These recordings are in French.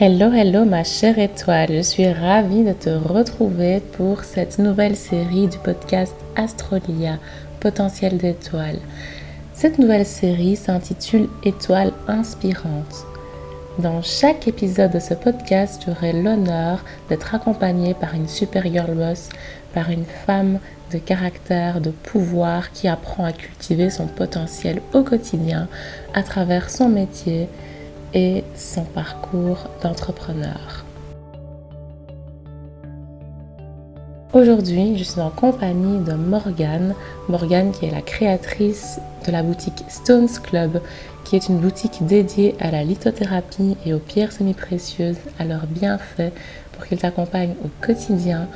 Hello, hello ma chère étoile, je suis ravie de te retrouver pour cette nouvelle série du podcast Astrolia, potentiel d'étoiles. Cette nouvelle série s'intitule Étoiles inspirantes. Dans chaque épisode de ce podcast, j'aurai l'honneur d'être accompagnée par une super girl boss, par une femme de caractère, de pouvoir qui apprend à cultiver son potentiel au quotidien à travers son métier et son parcours d'entrepreneur. Aujourd'hui, je suis en compagnie de Morgane, Morgane qui est la créatrice de la boutique Stones Club, qui est une boutique dédiée à la lithothérapie et aux pierres semi-précieuses, à leurs bienfaits pour qu'ils t'accompagnent au quotidien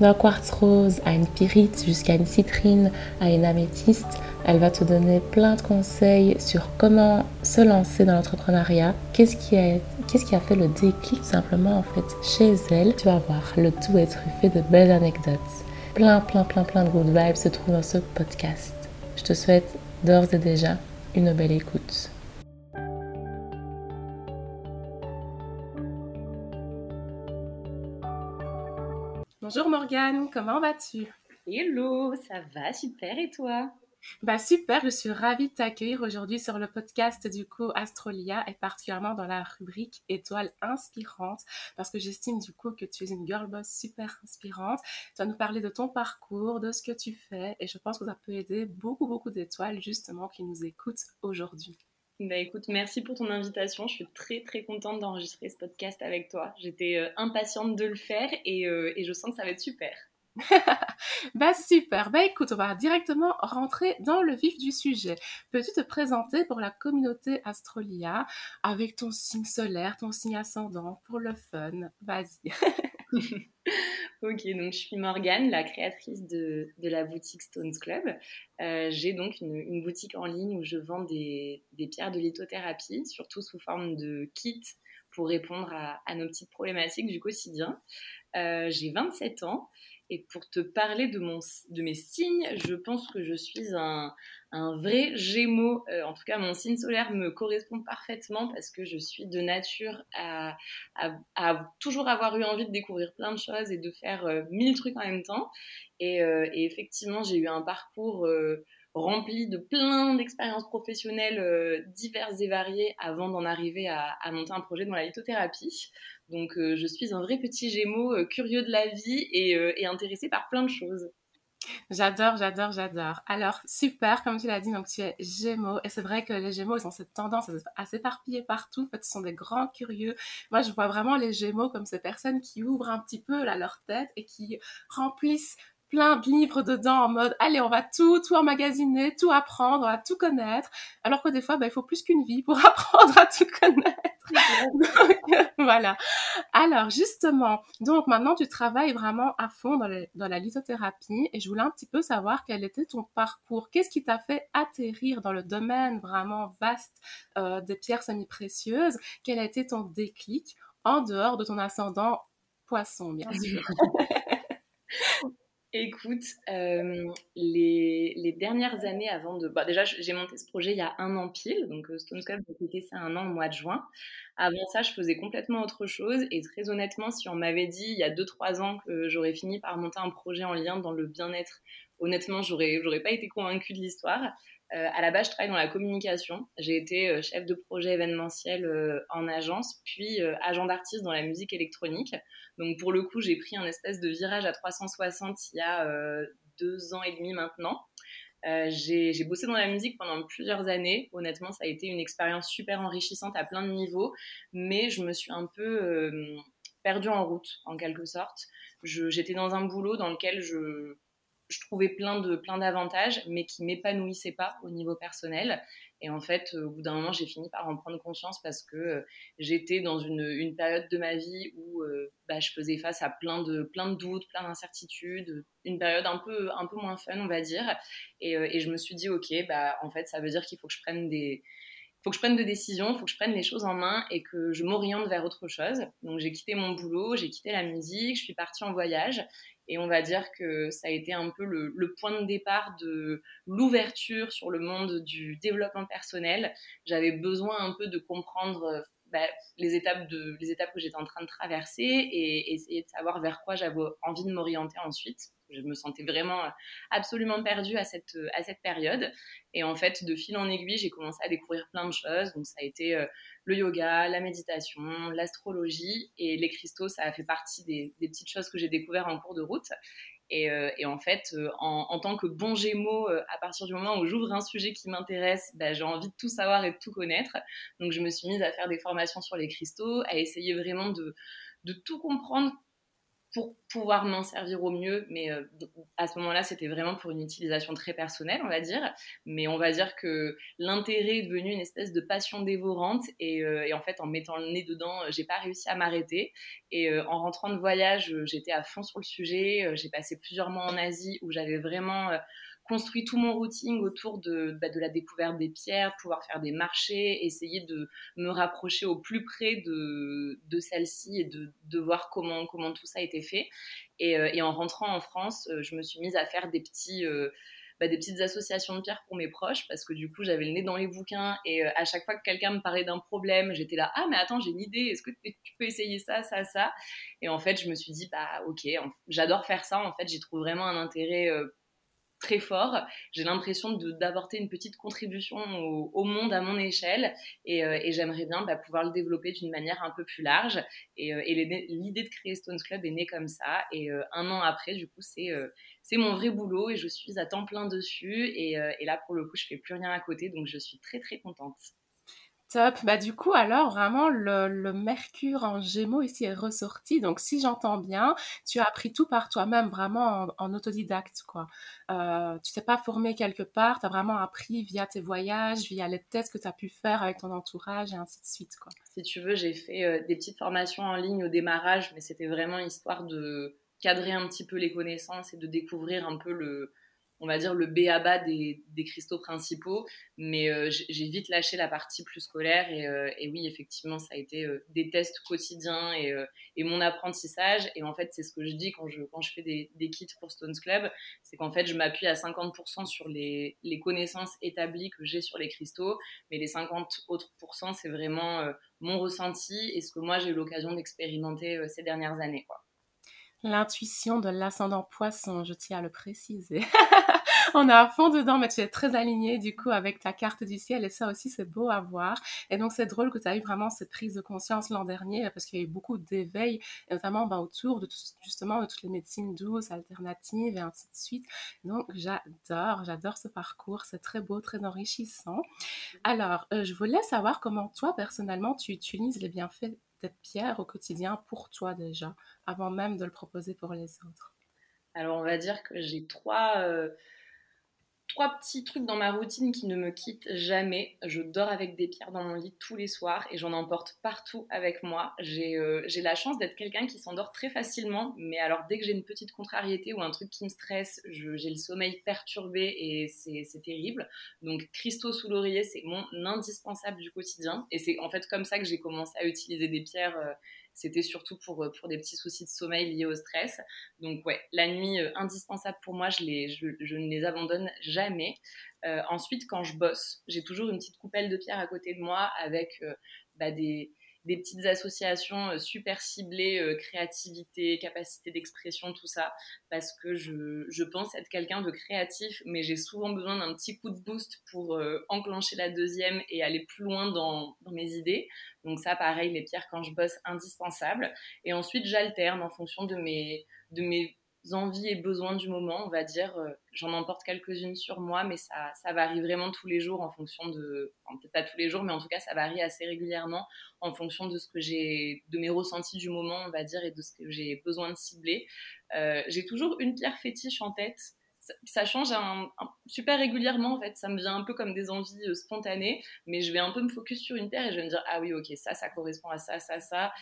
d'un quartz rose à une pyrite jusqu'à une citrine à une améthyste. Elle va te donner plein de conseils sur comment se lancer dans l'entrepreneuriat, qu'est-ce qui, a, qu'est-ce qui a fait le déclic simplement en fait chez elle? Tu vas voir, le tout est truffé de belles anecdotes. Plein, plein, plein, plein de good vibes se trouvent dans ce podcast. Je te souhaite d'ores et déjà une belle écoute. Bonjour Morgane, comment vas-tu? Hello, ça va super et toi? Bah super, je suis ravie de t'accueillir aujourd'hui sur le podcast du coup Astrolia et particulièrement dans la rubrique étoiles inspirantes parce que j'estime du coup que tu es une girl boss super inspirante. Tu vas nous parler de ton parcours, de ce que tu fais et je pense que ça peut aider beaucoup beaucoup d'étoiles justement qui nous écoutent aujourd'hui. Bah écoute, merci pour ton invitation. Je suis très très contente d'enregistrer ce podcast avec toi. J'étais euh, impatiente de le faire et, euh, et je sens que ça va être super. bah super, bah écoute, on va directement rentrer dans le vif du sujet. Peux-tu te présenter pour la communauté Astrolia avec ton signe solaire, ton signe ascendant pour le fun? Vas-y. ok, donc je suis Morgane, la créatrice de, la boutique Stones Club. Euh, j'ai donc une, boutique en ligne où je vends des, pierres de lithothérapie, surtout sous forme de kits pour répondre à, nos petites problématiques du quotidien. Euh, j'ai 27 ans et pour te parler de, mon, de mes signes, je pense que je suis un, un vrai gémeau. Euh, en tout cas, mon signe solaire me correspond parfaitement parce que je suis de nature à, à, toujours avoir eu envie de découvrir plein de choses et de faire euh, mille trucs en même temps. Et, effectivement, j'ai eu un parcours rempli de plein d'expériences professionnelles euh, diverses et variées avant d'en arriver à, monter un projet dans la lithothérapie. Donc euh, je suis un vrai petit gémeau euh, curieux de la vie et, intéressé par plein de choses. J'adore, j'adore, j'adore. Alors, super, comme tu l'as dit, donc tu es gémeaux. Et c'est vrai que les gémeaux, ils ont cette tendance à s'éparpiller partout. En fait, ils sont des grands curieux. Moi, je vois vraiment les gémeaux comme ces personnes qui ouvrent un petit peu leur tête et qui remplissent plein de livres dedans en mode allez on va tout tout emmagasiner tout apprendre à tout connaître. Alors que des fois bah, il faut plus qu'une vie pour apprendre à tout connaître. Donc, voilà. Alors justement donc maintenant tu travailles vraiment à fond dans, dans la lithothérapie et je voulais un petit peu savoir quel était ton parcours. Qu'est-ce qui t'a fait atterrir dans le domaine vraiment vaste euh, des pierres semi-précieuses? Quel a été ton déclic en dehors de ton ascendant poisson bien sûr? Écoute, euh, les, les, dernières années avant de... Bah déjà, j'ai monté ce projet il y a un an pile, donc euh, Stone Club, j'ai quitté ça un an au mois de juin. Avant ça, je faisais complètement autre chose, et très honnêtement, si on m'avait dit il y a 2-3 ans que j'aurais fini par monter un projet en lien dans le bien-être, honnêtement, j'aurais pas été convaincue de l'histoire. Euh, à la base, je travaille dans la communication. J'ai été euh, chef de projet événementiel euh, en agence, puis agent d'artiste dans la musique électronique. Donc pour le coup, j'ai pris un espèce de virage à 360 il y a deux ans et demi maintenant. J'ai bossé dans la musique pendant plusieurs années. Honnêtement, ça a été une expérience super enrichissante à plein de niveaux, mais je me suis un peu perdue en route, en quelque sorte. J'étais dans un boulot dans lequel je, je trouvais plein de plein d'avantages, mais qui m'épanouissaient pas au niveau personnel. Et en fait, au bout d'un moment, j'ai fini par en prendre conscience parce que euh, j'étais dans une, période de ma vie où euh, bah, je faisais face à plein de plein de doutes, plein d'incertitudes, une période un peu un peu moins fun, on va dire. Et, euh, je me suis dit, ok, bah en fait, ça veut dire qu'il faut que je prenne des faut que je prenne des décisions, faut que je prenne les choses en main et que je m'oriente vers autre chose. Donc j'ai quitté mon boulot, j'ai quitté la musique, je suis partie en voyage et on va dire que ça a été un peu le, point de départ de l'ouverture sur le monde du développement personnel. J'avais besoin un peu de comprendre bah, les, étapes de, les étapes que j'étais en train de traverser et, essayer de savoir vers quoi j'avais envie de m'orienter ensuite. Je me sentais vraiment absolument perdue à cette, à cette période. Et en fait, de fil en aiguille, j'ai commencé à découvrir plein de choses. Donc, ça a été le yoga, la méditation, l'astrologie et les cristaux. Ça a fait partie des petites choses que j'ai découvertes en cours de route. Euh, et, en fait, euh, en, tant que bon gémeaux, euh, à partir du moment où j'ouvre un sujet qui m'intéresse, bah, j'ai envie de tout savoir et de tout connaître. Donc je me suis mise à faire des formations sur les cristaux, à essayer vraiment de, de tout comprendre pour pouvoir m'en servir au mieux. Mais euh, à ce moment-là, c'était vraiment pour une utilisation très personnelle, on va dire. Mais on va dire que l'intérêt est devenu une espèce de passion dévorante. Et, euh, en fait, en mettant le nez dedans, euh, j'ai pas réussi à m'arrêter. Et en rentrant de voyage, j'étais à fond sur le sujet. J'ai passé plusieurs mois en Asie où j'avais vraiment construit tout mon routing autour de, bah, de la découverte des pierres, pouvoir faire des marchés, essayer de me rapprocher au plus près de, de celle-ci et de, de, voir comment, comment tout ça a été fait. Et, euh, en rentrant en France, euh, je me suis mise à faire des petits... Euh, bah, des petites associations de pierres pour mes proches parce que du coup j'avais le nez dans les bouquins et à chaque fois que quelqu'un me parlait d'un problème j'étais là ah mais attends j'ai une idée est-ce que tu peux essayer ça ça ça? Et en fait je me suis dit bah ok j'adore faire ça en fait j'y trouve vraiment un intérêt très fort. J'ai l'impression d'apporter une petite contribution au, monde à mon échelle et, euh, j'aimerais bien bah, pouvoir le développer d'une manière un peu plus large. Et, euh, l'idée de créer Stones Club est née comme ça. Et euh, un an après, du coup, c'est c'est mon vrai boulot et je suis à temps plein dessus. Et, et là, pour le coup, je fais plus rien à côté, donc je suis très très contente. Bah, du coup, alors, vraiment, le, Mercure en Gémeaux ici est ressorti. Donc, si j'entends bien, tu as appris tout par toi-même, vraiment en, autodidacte, quoi. Euh, tu t'es pas formé quelque part, tu as vraiment appris via tes voyages, via les tests que tu as pu faire avec ton entourage et ainsi de suite, quoi. Si tu veux, j'ai fait euh, des petites formations en ligne au démarrage, mais c'était vraiment histoire de cadrer un petit peu les connaissances et de découvrir un peu le, on va dire, le B à bas des, cristaux principaux. Mais euh, j'ai vite lâché la partie plus scolaire. Et, euh, oui, effectivement, ça a été euh, des tests quotidiens et, mon apprentissage. Et en fait, c'est ce que je dis quand je, quand je fais des, kits pour Stones Club. C'est qu'en fait, je m'appuie à 50% sur les, connaissances établies que j'ai sur les cristaux. Mais les 50 autres pourcents, c'est vraiment mon ressenti et ce que moi, j'ai eu l'occasion d'expérimenter ces dernières années. Quoi. L'intuition de l'ascendant poisson, je tiens à le préciser. on est à fond dedans, mais tu es très aligné du coup avec ta carte du ciel et ça aussi c'est beau à voir. Et donc c'est drôle que tu as eu vraiment cette prise de conscience l'an dernier parce qu'il y a eu beaucoup d'éveil, notamment ben, autour de justement de toutes les médecines douces, alternatives et ainsi de suite. Donc j'adore, j'adore ce parcours, c'est très beau, très enrichissant. Alors euh, je voulais savoir comment toi personnellement tu utilises les bienfaits des pierres au quotidien pour toi déjà, avant même de le proposer pour les autres Alors on va dire que j'ai trois, euh, trois petits trucs dans ma routine qui ne me quittent jamais. Je dors avec des pierres dans mon lit tous les soirs et j'en emporte partout avec moi. J'ai euh, la chance d'être quelqu'un qui s'endort très facilement, mais alors dès que j'ai une petite contrariété ou un truc qui me stresse, j'ai le sommeil perturbé et c'est terrible. Donc cristaux sous l'oreiller, c'est mon indispensable du quotidien. Et c'est en fait comme ça que j'ai commencé à utiliser des pierres. Euh, c'était surtout pour, euh, pour des petits soucis de sommeil liés au stress. Donc ouais, la nuit, euh, indispensable pour moi, je, ne les abandonne jamais. Euh, ensuite, quand je bosse, j'ai toujours une petite coupelle de pierre à côté de moi avec bah, des, des petites associations euh, super ciblées, euh, créativité, capacité d'expression, tout ça, parce que je, je pense être quelqu'un de créatif, mais j'ai souvent besoin d'un petit coup de boost pour euh, enclencher la deuxième et aller plus loin dans, dans, mes idées. Donc ça, pareil, les pierres quand je bosse, indispensable. Et ensuite, j'alterne en fonction de mes, de mes envies et besoins du moment, on va dire. Euh, j'en emporte quelques-unes sur moi, mais ça, ça varie vraiment tous les jours en fonction de, enfin, peut-être pas tous les jours, mais en tout cas, ça varie assez régulièrement en fonction de ce que j'ai, de mes ressentis du moment, on va dire, et de ce que j'ai besoin de cibler. Euh, j'ai toujours une pierre fétiche en tête. Ça, change super régulièrement en fait, ça me vient un peu comme des envies euh, spontanées, mais je vais un peu me focus sur une pierre et je vais me dire ah oui ok ça ça correspond à ça ça ça,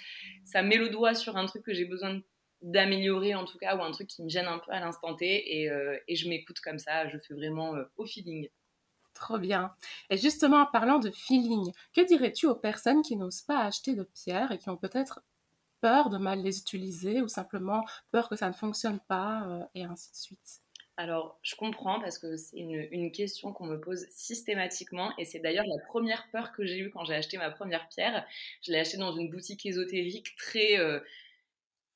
ça met le doigt sur un truc que j'ai besoin de d'améliorer en tout cas ou un truc qui me gêne un peu à l'instant T et, euh, et je m'écoute comme ça, je fais vraiment euh, au feeling. Trop bien. Et justement, en parlant de feeling, que dirais-tu aux personnes qui n'osent pas acheter de pierres et qui ont peut-être peur de mal les utiliser ou simplement peur que ça ne fonctionne pas euh, et ainsi de suite? Alors, je comprends parce que c'est une, question qu'on me pose systématiquement et c'est d'ailleurs la première peur que j'ai eue quand j'ai acheté ma première pierre. Je l'ai achetée dans une boutique ésotérique très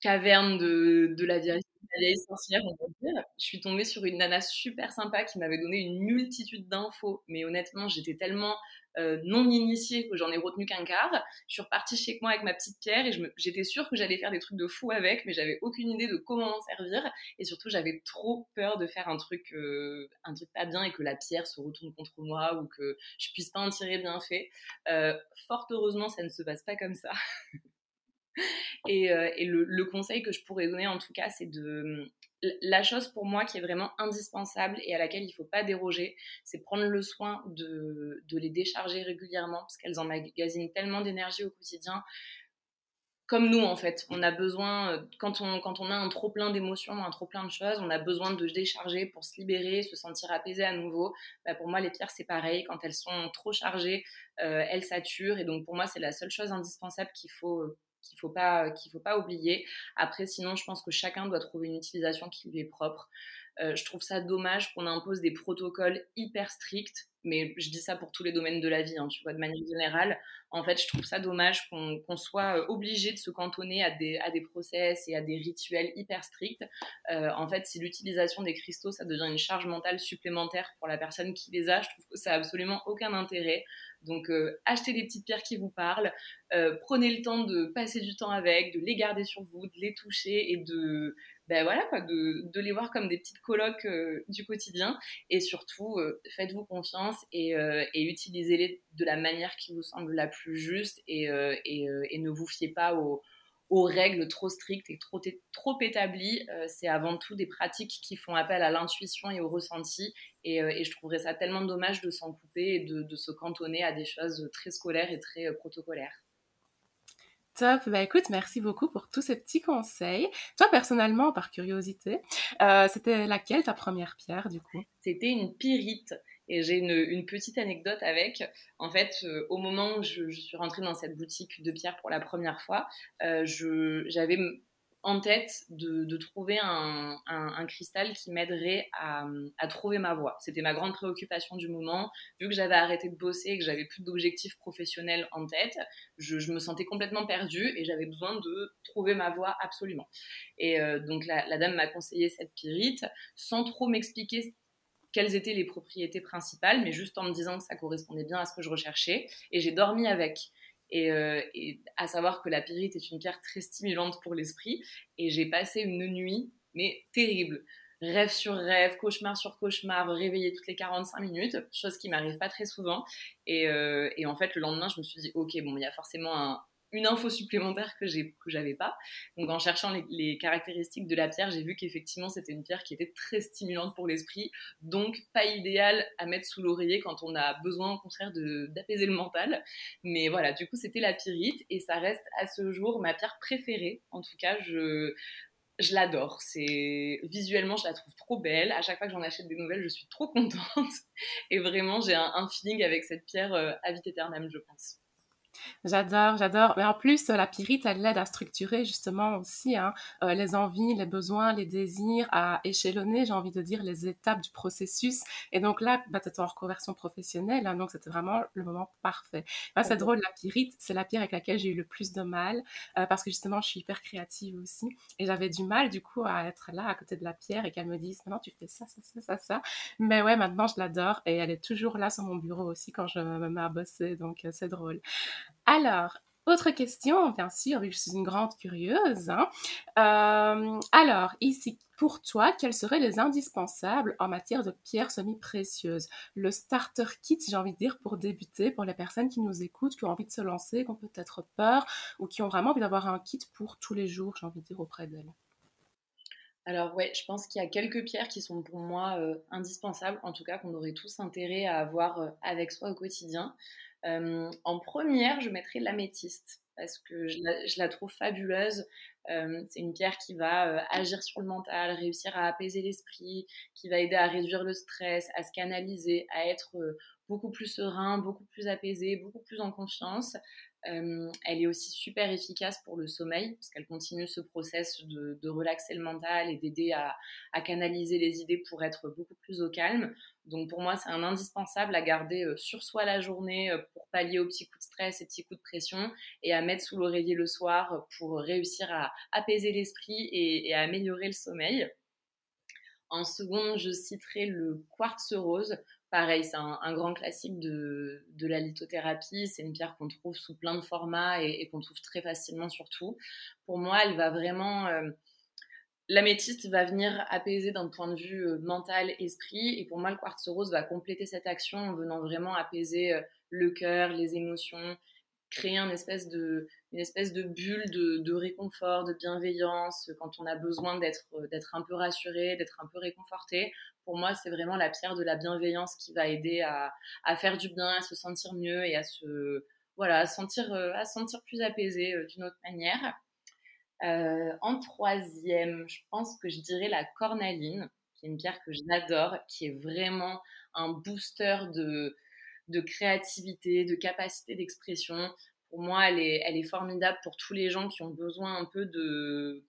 caverne de, la vieille sorcière, on va dire. Je suis tombée sur une nana super sympa qui m'avait donné une multitude d'infos, mais honnêtement, j'étais tellement euh, non initiée que j'en ai retenu qu'un quart. Je suis repartie chez moi avec ma petite pierre et j'étais sûre que j'allais faire des trucs de fou avec, mais j'avais aucune idée de comment m'en servir. Et surtout, j'avais trop peur de faire un truc, euh, un truc pas bien et que la pierre se retourne contre moi ou que je puisse pas en tirer bien fait. Euh, fort heureusement, ça ne se passe pas comme ça. Et, euh, le, conseil que je pourrais donner en tout cas, c'est de... La chose pour moi qui est vraiment indispensable et à laquelle il ne faut pas déroger, c'est prendre le soin de, les décharger régulièrement parce qu'elles emmagasinent tellement d'énergie au quotidien comme nous en fait, on a besoin, euh, quand on, quand on a un trop plein d'émotions, un trop plein de choses, on a besoin de se décharger pour se libérer, se sentir apaisé à nouveau. Bah, pour moi, les pierres, c'est pareil. Quand elles sont trop chargées, euh, elles saturent. Et donc, pour moi, c'est la seule chose indispensable qu'il faut, qu'il faut pas qu'il faut pas oublier. Après, sinon, je pense que chacun doit trouver une utilisation qui lui est propre. Euh, je trouve ça dommage qu'on impose des protocoles hyper stricts, mais je dis ça pour tous les domaines de la vie, hein, tu vois, de manière générale. En fait, je trouve ça dommage qu'on soit euh, obligé de se cantonner à des, à des process et à des rituels hyper stricts. Euh, en fait, si l'utilisation des cristaux, ça devient une charge mentale supplémentaire pour la personne qui les a, je trouve que ça n'a absolument aucun intérêt. Donc, euh, achetez des petites pierres qui vous parlent, euh, prenez le temps de passer du temps avec, de les garder sur vous, de les toucher et de, ben voilà, quoi, de, les voir comme des petites colocs euh, du quotidien. Et surtout, faites-vous confiance et, utilisez-les de la manière qui vous semble la plus juste et, et, et ne vous fiez pas aux aux règles trop strictes et trop, trop établies. Euh, c'est avant tout des pratiques qui font appel à l'intuition et au ressenti. Et, euh, et, je trouverais ça tellement dommage de s'en couper et de, de, se cantonner à des choses très scolaires et très euh, protocolaires. Top, bah écoute, merci beaucoup pour tous ces petits conseils. Toi, personnellement, par curiosité, c'était laquelle ta première pierre du coup? C'était une pyrite. Et j'ai une, petite anecdote avec. En fait, euh, au moment où je, suis rentrée dans cette boutique de pierre pour la première fois, euh, j'avais en tête de, trouver un, cristal qui m'aiderait à, trouver ma voie. C'était ma grande préoccupation du moment. Vu que j'avais arrêté de bosser et que j'avais plus d'objectifs professionnels en tête, je, me sentais complètement perdue et j'avais besoin de trouver ma voie absolument. Et euh, donc la, la dame m'a conseillé cette pyrite sans trop m'expliquer quelles étaient les propriétés principales, mais juste en me disant que ça correspondait bien à ce que je recherchais. Et j'ai dormi avec. Et, euh, à savoir que la pyrite est une pierre très stimulante pour l'esprit. Et j'ai passé une nuit, mais terrible. Rêve sur rêve, cauchemar sur cauchemar, réveillé toutes les 45 minutes, chose qui m'arrive pas très souvent. Et, euh, et, en fait, le lendemain, je me suis dit, ok, bon, il y a forcément un, une info supplémentaire que j'avais pas. Donc en cherchant les, caractéristiques de la pierre, j'ai vu qu'effectivement c'était une pierre qui était très stimulante pour l'esprit, donc pas idéale à mettre sous l'oreiller quand on a besoin au contraire d'apaiser le mental. Mais voilà, du coup c'était la pyrite et ça reste à ce jour ma pierre préférée. En tout cas, je l'adore. C'est visuellement, je la trouve trop belle. À chaque fois que j'en achète des nouvelles, je suis trop contente. Et vraiment, j'ai un, un, feeling avec cette pierre euh, à vite éternelle, je pense. J'adore, j'adore. Mais en plus, la pyrite, elle l'aide à structurer justement aussi hein, euh, les envies, les besoins, les désirs, à échelonner, j'ai envie de dire, les étapes du processus. Et donc là, bah, tu es en reconversion professionnelle, hein, donc c'était vraiment le moment parfait. c'est drôle, la pyrite, c'est la pierre avec laquelle j'ai eu le plus de mal, euh, parce que justement, je suis hyper créative aussi. Et j'avais du mal, du coup, à être là à côté de la pierre et qu'elle me dise, maintenant, tu fais ça, ça, ça, ça, ça. Mais ouais, maintenant, je l'adore et elle est toujours là sur mon bureau aussi quand je me mets à bosser, donc euh, c'est drôle. Alors, autre question, bien sûr, je suis une grande curieuse. Hein. Euh, alors, ici, pour toi, quels seraient les indispensables en matière de pierres semi-précieuses? Le starter kit, j'ai envie de dire, pour débuter, pour les personnes qui nous écoutent, qui ont envie de se lancer, qui ont peut-être peur, ou qui ont vraiment envie d'avoir un kit pour tous les jours, j'ai envie de dire, auprès d'elles. Alors ouais, je pense qu'il y a quelques pierres qui sont pour moi euh, indispensables, en tout cas qu'on aurait tous intérêt à avoir euh, avec soi au quotidien. Euh, en première, je mettrai l'améthyste parce que je la, trouve fabuleuse. C'est une pierre qui va agir sur le mental, réussir à apaiser l'esprit, qui va aider à réduire le stress, à se canaliser, à être beaucoup plus serein, beaucoup plus apaisé, beaucoup plus en confiance. Elle est aussi super efficace pour le sommeil, parce qu'elle continue ce process de, relaxer le mental et d'aider à, canaliser les idées pour être beaucoup plus au calme. Donc pour moi, c'est un indispensable à garder sur soi la journée pour pallier aux petits coups de stress et petits coups de pression et à mettre sous l'oreiller le soir pour réussir à apaiser l'esprit et, à améliorer le sommeil. En seconde, je citerai le quartz rose. Pareil, c'est un, grand classique de, la lithothérapie. C'est une pierre qu'on trouve sous plein de formats et, qu'on trouve très facilement surtout. Pour moi, elle va vraiment... L'améthyste va venir apaiser d'un point de vue euh, mental, esprit, et pour moi, le quartz rose va compléter cette action en venant vraiment apaiser euh, le cœur, les émotions, créer une espèce de, une espèce de bulle de, réconfort, de bienveillance, quand on a besoin d'être, euh, d'être un peu rassuré, d'être un peu réconforté. Pour moi, c'est vraiment la pierre de la bienveillance qui va aider à, faire du bien, à se sentir mieux et à se, voilà, à sentir, sentir plus apaisé d'une autre manière. Euh, en troisième, je pense que je dirais la cornaline, qui est une pierre que j'adore, qui est vraiment un booster de créativité, de capacité d'expression. Pour moi, elle est, formidable pour tous les gens qui ont besoin un peu de,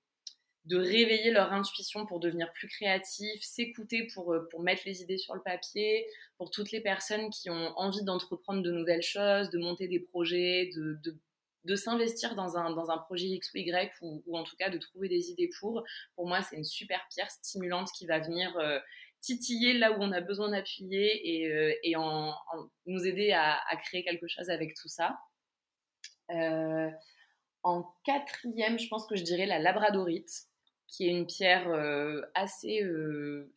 réveiller leur intuition pour devenir plus créatifs, s'écouter pour, euh, pour mettre les idées sur le papier, pour toutes les personnes qui ont envie d'entreprendre de nouvelles choses, de monter des projets, de, s'investir dans un, projet X ou Y ou, en tout cas de trouver des idées pour. Pour moi, c'est une super pierre stimulante qui va venir euh, titiller là où on a besoin d'appuyer et, euh, nous aider à, créer quelque chose avec tout ça. Euh, en quatrième, je pense que je dirais la labradorite, qui est une pierre assez,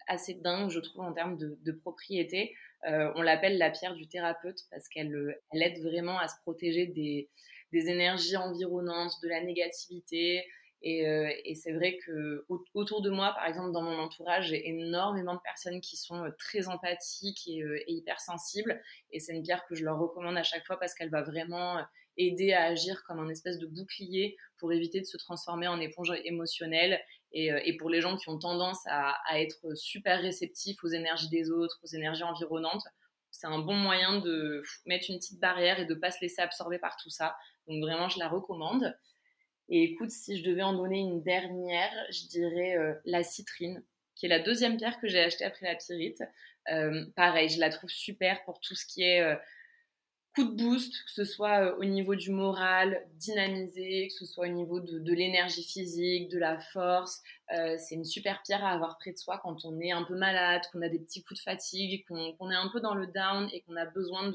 assez dingue, je trouve, en termes de, propriété. on l'appelle la pierre du thérapeute parce qu'elle elle aide vraiment à se protéger des, énergies environnantes, de la négativité. Euh, et, c'est vrai que autour de moi, par exemple, dans mon entourage, j'ai énormément de personnes qui sont euh, très empathiques et, euh, et hypersensibles. Et c'est une pierre que je leur recommande à chaque fois parce qu'elle va vraiment aider à agir comme un espèce de bouclier pour éviter de se transformer en éponge émotionnelle. Et, pour les gens qui ont tendance à, être super réceptifs aux énergies des autres, aux énergies environnantes, c'est un bon moyen de mettre une petite barrière et de ne pas se laisser absorber par tout ça. Donc vraiment, je la recommande. Et écoute, si je devais en donner une dernière, je dirais euh, la citrine, qui est la deuxième pierre que j'ai achetée après la pyrite. Euh, pareil, je la trouve super pour tout ce qui est euh, coup de boost, que ce soit au niveau du moral, dynamisé, que ce soit au niveau de, l'énergie physique, de la force. c'est une super pierre à avoir près de soi quand on est un peu malade, qu'on a des petits coups de fatigue, qu'on est un peu dans le down et qu'on a besoin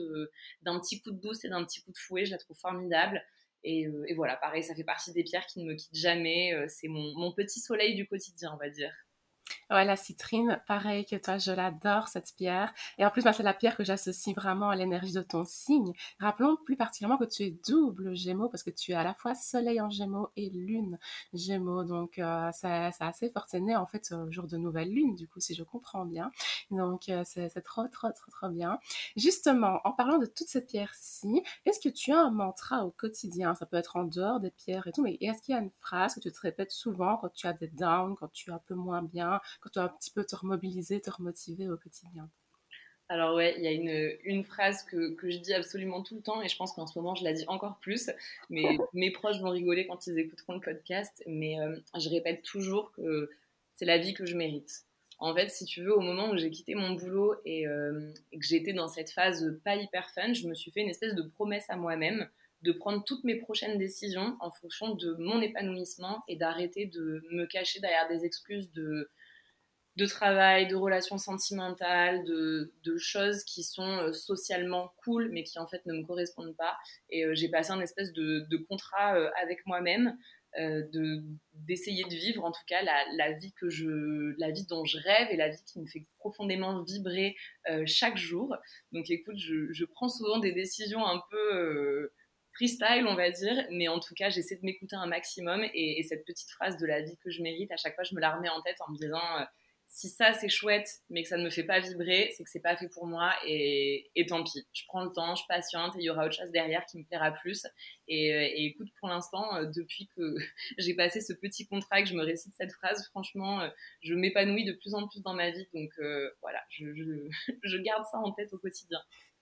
d'un petit coup de boost et d'un petit coup de fouet. Je la trouve formidable. Et, voilà, pareil, ça fait partie des pierres qui ne me quittent jamais. c'est mon petit soleil du quotidien, on va dire. Ouais, la citrine, pareil que toi, je l'adore, cette pierre. Et en plus, bah, c'est la pierre que j'associe vraiment à l'énergie de ton signe. Rappelons plus particulièrement que tu es double Gémeaux, parce que tu es à la fois Soleil en Gémeaux et Lune Gémeaux. Donc, euh, c'est assez fortuné, en fait, au jour de nouvelle Lune, du coup, si je comprends bien. Donc, euh, c'est trop, trop, trop, trop bien. Justement, en parlant de toutes ces pierres-ci, est-ce que tu as un mantra au quotidien? Ça peut être en dehors des pierres et tout, mais est-ce qu'il y a une phrase que tu te répètes souvent quand tu as des downs, quand tu es un peu moins bien quand tu as un petit peu te remobiliser, te remotiver au quotidien alors ouais, il y a une, une phrase que, que, je dis absolument tout le temps et je pense qu'en ce moment je la dis encore plus. Mais mes proches vont rigoler quand ils écouteront le podcast, mais euh, je répète toujours que c'est la vie que je mérite. En fait, si tu veux, au moment où j'ai quitté mon boulot et, euh, et que j'étais dans cette phase pas hyper fun, je me suis fait une espèce de promesse à moi-même de prendre toutes mes prochaines décisions en fonction de mon épanouissement et d'arrêter de me cacher derrière des excuses de de travail, de relations sentimentales, de, choses qui sont euh, socialement cool, mais qui en fait ne me correspondent pas. Et euh, j'ai passé un espèce de, contrat euh, avec moi-même, de d'essayer de vivre en tout cas la, vie que je, la vie dont je rêve et la vie qui me fait profondément vibrer chaque jour. Donc écoute, je, prends souvent des décisions un peu freestyle, on va dire, mais en tout cas, j'essaie de m'écouter un maximum et, cette petite phrase de la vie que je mérite, à chaque fois, je me la remets en tête en me disant si ça c'est chouette mais que ça ne me fait pas vibrer, c'est que c'est pas fait pour moi et, tant pis. Je prends le temps, je patiente et il y aura autre chose derrière qui me plaira plus. Et, euh, écoute, pour l'instant, euh, depuis que j'ai passé ce petit contrat que je me récite cette phrase, franchement, euh, je m'épanouis de plus en plus dans ma vie. Donc voilà, je, je, garde ça en tête au quotidien.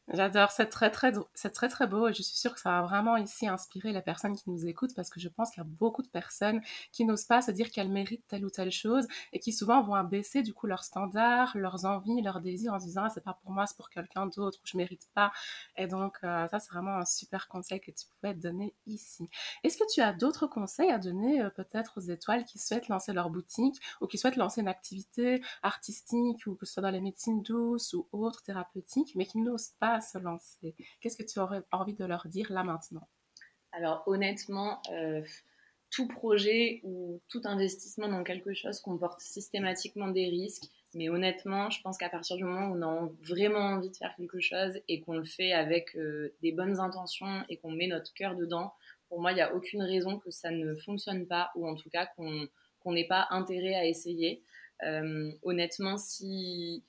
J'adore, c'est très très c'est très très beau et je suis sûre que ça va vraiment ici inspirer les personnes qui nous écoutent parce que je pense qu'il y a beaucoup de personnes qui n'osent pas se dire qu'elles méritent telle ou telle chose et qui souvent vont abaisser du coup leurs standards, leurs envies, leurs désirs en se disant ah, c'est pas pour moi, c'est pour quelqu'un d'autre ou je mérite pas. Et donc euh, ça c'est vraiment un super conseil que tu pouvais donner ici. Est-ce que tu as d'autres conseils à donner euh, peut-être aux étoiles qui souhaitent lancer leur boutique ou qui souhaitent lancer une activité artistique ou que ce soit dans les médecines douces ou autres thérapeutiques mais qui n'osent pas se lancer Qu'est-ce que tu aurais envie de leur dire là maintenant? Alors honnêtement, euh, tout projet ou tout investissement dans quelque chose comporte systématiquement des risques. Mais honnêtement, je pense qu'à partir du moment où on a vraiment envie de faire quelque chose et qu'on le fait avec euh, des bonnes intentions et qu'on met notre cœur dedans, pour moi, il n'y a aucune raison que ça ne fonctionne pas ou en tout cas qu'on n'ait pas intérêt à essayer. Euh, honnêtement, si,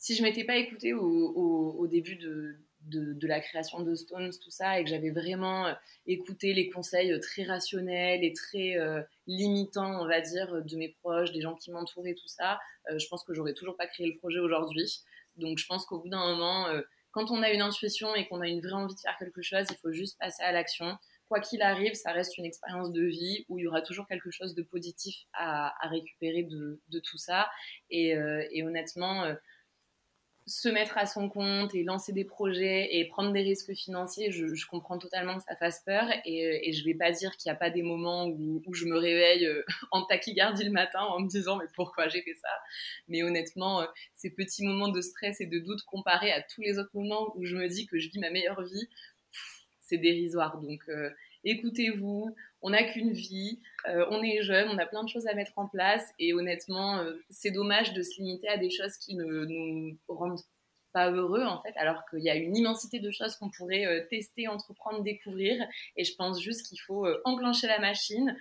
si je m'étais pas écoutée au, début de, la création de Stones, tout ça, et que j'avais vraiment euh, écouté les conseils euh, très rationnels et très euh, limitants, on va dire, de mes proches, des gens qui m'entouraient, tout ça, je pense que j'aurais toujours pas créé le projet aujourd'hui. Donc je pense qu'au bout d'un moment, quand on a une intuition et qu'on a une vraie envie de faire quelque chose, il faut juste passer à l'action. Quoi qu'il arrive, ça reste une expérience de vie où il y aura toujours quelque chose de positif à, récupérer de, tout ça. Et honnêtement, se mettre à son compte et lancer des projets et prendre des risques financiers, je, comprends totalement que ça fasse peur et, je vais pas dire qu'il n'y a pas des moments où, je me réveille euh, en tachycardie le matin en me disant mais pourquoi j'ai fait ça? Mais honnêtement, euh, ces petits moments de stress et de doute comparés à tous les autres moments où je me dis que je vis ma meilleure vie, c'est dérisoire. Donc euh, écoutez-vous, on n'a qu'une vie, euh, on est jeune, on a plein de choses à mettre en place et honnêtement, euh, c'est dommage de se limiter à des choses qui ne nous rendent pas heureux en fait, alors qu'il y a une immensité de choses qu'on pourrait euh, tester, entreprendre, découvrir et je pense juste qu'il faut enclencher la machine,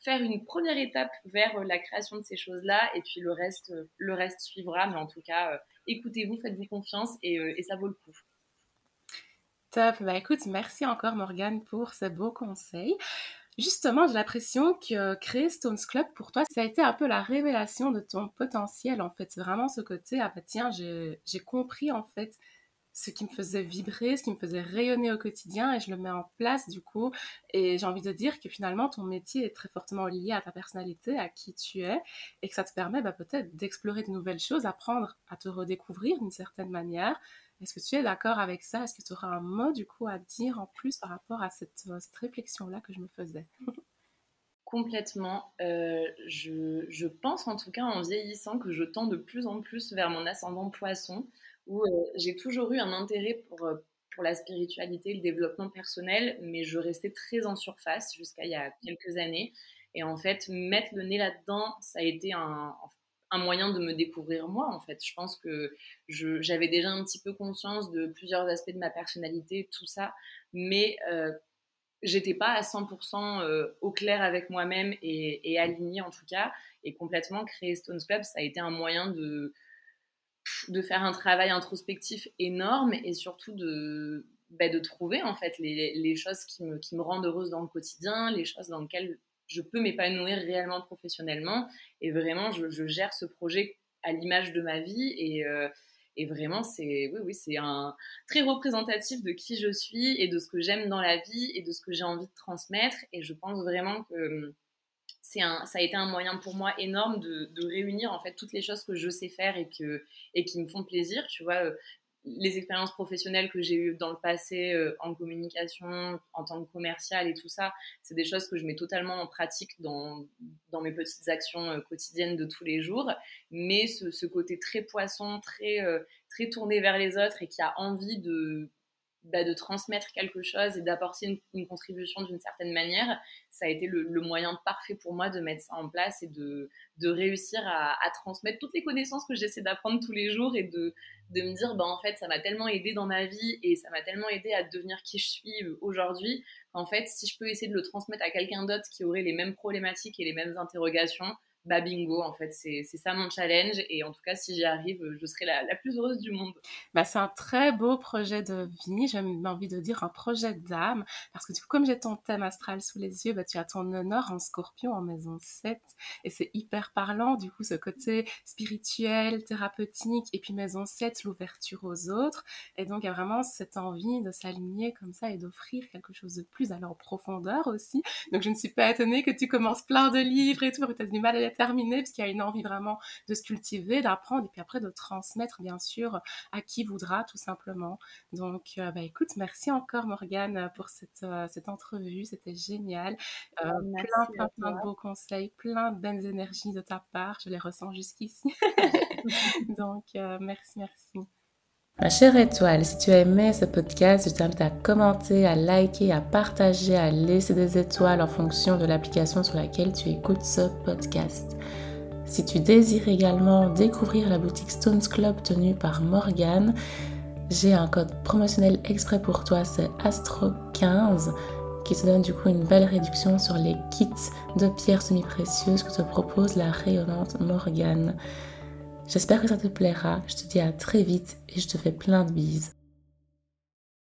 faire une première étape vers la création de ces choses-là et puis le reste, le reste suivra, mais en tout cas, écoutez-vous, faites-vous confiance et ça vaut le coup. Top. Bah écoute, merci encore Morgane pour ce beau conseil. Justement, j'ai l'impression que créer Stones Club, pour toi, ça a été un peu la révélation de ton potentiel, en fait. C'est vraiment ce côté, ah bah tiens, j'ai compris, en fait, ce qui me faisait vibrer, ce qui me faisait rayonner au quotidien, et je le mets en place, du coup. Et j'ai envie de dire que finalement, ton métier est très fortement lié à ta personnalité, à qui tu es, et que ça te permet bah, peut-être d'explorer de nouvelles choses, apprendre à te redécouvrir d'une certaine manière, est-ce que tu es d'accord avec ça? Est-ce que tu auras un mot du coup à dire en plus par rapport à cette, euh, réflexion-là que je me faisais? Complètement. Euh, je, pense en tout cas en vieillissant que je tends de plus en plus vers mon ascendant poisson, où euh, j'ai toujours eu un intérêt pour, pour la spiritualité, le développement personnel, mais je restais très en surface jusqu'à il y a quelques années. Et en fait, mettre le nez là-dedans, ça a été un, un moyen de me découvrir moi en fait. Je pense que j'avais déjà un petit peu conscience de plusieurs aspects de ma personnalité, tout ça, mais euh, j'étais pas à 100% euh, au clair avec moi-même et, alignée en tout cas. Et complètement créer Stones Club, ça a été un moyen de, de faire un travail introspectif énorme et surtout de, bah, de trouver en fait les, les choses qui me, qui me rendent heureuse dans le quotidien, les choses dans lesquelles je peux m'épanouir réellement professionnellement. Et vraiment, je, gère ce projet à l'image de ma vie. Et, euh, et vraiment, c'est oui, oui, c'est un très représentatif de qui je suis et de ce que j'aime dans la vie et de ce que j'ai envie de transmettre. Et je pense vraiment que hum, c'est un, ça a été un moyen pour moi énorme de, de, réunir en fait toutes les choses que je sais faire et, que, et qui me font plaisir. Tu vois, euh, les expériences professionnelles que j'ai eues dans le passé euh, en communication, en tant que commercial et tout ça, c'est des choses que je mets totalement en pratique dans, dans mes petites actions euh, quotidiennes de tous les jours. Mais ce, ce côté très poisson, très, euh, très tourné vers les autres et qui a envie de, bah, de transmettre quelque chose et d'apporter une, contribution d'une certaine manière, ça a été le, moyen parfait pour moi de mettre ça en place et de, de réussir à, transmettre toutes les connaissances que j'essaie d'apprendre tous les jours et de, de me dire, bah, en fait, ça m'a tellement aidé dans ma vie et ça m'a tellement aidé à devenir qui je suis euh, aujourd'hui, qu'en fait, si je peux essayer de le transmettre à quelqu'un d'autre qui aurait les mêmes problématiques et les mêmes interrogations, bah bingo, en fait, c'est ça mon challenge. Et en tout cas, si j'y arrive, je serai la, plus heureuse du monde. Bah, c'est un très beau projet de vie. J'ai envie de dire un projet d'âme. Parce que du coup, comme j'ai ton thème astral sous les yeux, bah, tu as ton honneur en scorpion en maison 7. Et c'est hyper parlant, du coup, ce côté spirituel, thérapeutique. Et puis maison 7, l'ouverture aux autres. Et donc, il y a vraiment cette envie de s'aligner comme ça et d'offrir quelque chose de plus à leur profondeur aussi. Donc, je ne suis pas étonnée que tu commences plein de livres et tout, tu as du mal à les terminer, parce qu'il y a une envie vraiment de se cultiver, d'apprendre, et puis après de transmettre, bien sûr, à qui voudra, tout simplement. Donc, euh, bah, écoute, merci encore, Morgane, pour cette, euh, cette entrevue. C'était génial. Euh, plein, plein, plein de beaux conseils, plein de belles énergies de ta part. Je les ressens jusqu'ici. Donc, merci, merci. Ma chère étoile, si tu as aimé ce podcast, je t'invite à commenter, à liker, à partager, à laisser des étoiles en fonction de l'application sur laquelle tu écoutes ce podcast. Si tu désires également découvrir la boutique Stones Club tenue par Morgane, j'ai un code promotionnel exprès pour toi, c'est ASTRO15 qui te donne du coup une belle réduction sur les kits de pierres semi-précieuses que te propose la rayonnante Morgane. J'espère que ça te plaira. Je te dis à très vite et je te fais plein de bises.